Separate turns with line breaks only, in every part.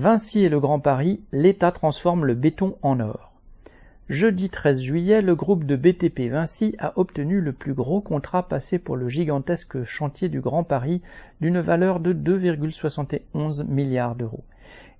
Vinci et le Grand Paris, l'État transforme le béton en or. Jeudi 13 juillet, le groupe de BTP Vinci a obtenu le plus gros contrat passé pour le gigantesque chantier du Grand Paris d'une valeur de 2,71 milliards d'euros.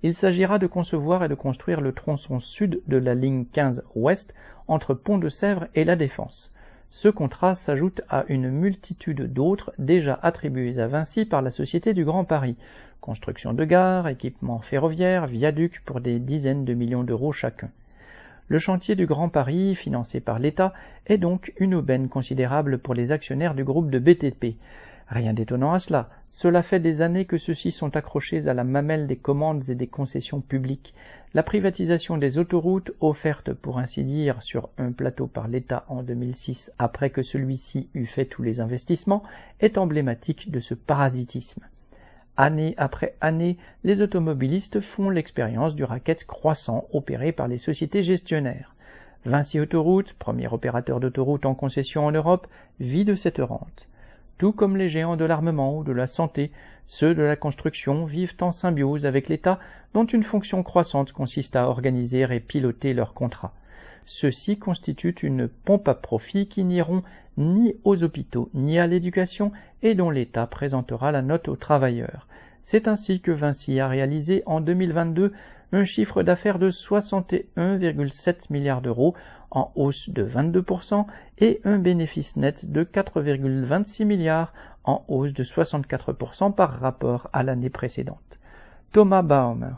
Il s'agira de concevoir et de construire le tronçon sud de la ligne 15 ouest entre Pont-de-Sèvres et La Défense. Ce contrat s'ajoute à une multitude d'autres déjà attribués à Vinci par la Société du Grand Paris, construction de gares, équipements ferroviaires, viaducs pour des dizaines de millions d'euros chacun. Le chantier du Grand Paris, financé par l'État, est donc une aubaine considérable pour les actionnaires du groupe de BTP. Rien d'étonnant à cela, cela fait des années que ceux-ci sont accrochés à la mamelle des commandes et des concessions publiques. La privatisation des autoroutes, offerte pour ainsi dire sur un plateau par l'État en 2006 après que celui-ci eut fait tous les investissements, est emblématique de ce parasitisme. Année après année, les automobilistes font l'expérience du racket croissant opéré par les sociétés gestionnaires. Vinci Autoroutes, premier opérateur d'autoroute en concession en Europe, vit de cette rente. Tout comme les géants de l'armement ou de la santé, ceux de la construction vivent en symbiose avec l'État dont une fonction croissante consiste à organiser et piloter leurs contrats. Ceux-ci constituent une pompe à profit qui n'iront ni aux hôpitaux ni à l'éducation et dont l'État présentera la note aux travailleurs. C'est ainsi que Vinci a réalisé en 2022 un chiffre d'affaires de 61,7 milliards d'euros en hausse de 22% et un bénéfice net de 4,26 milliards en hausse de 64% par rapport à l'année précédente. Thomas Baumer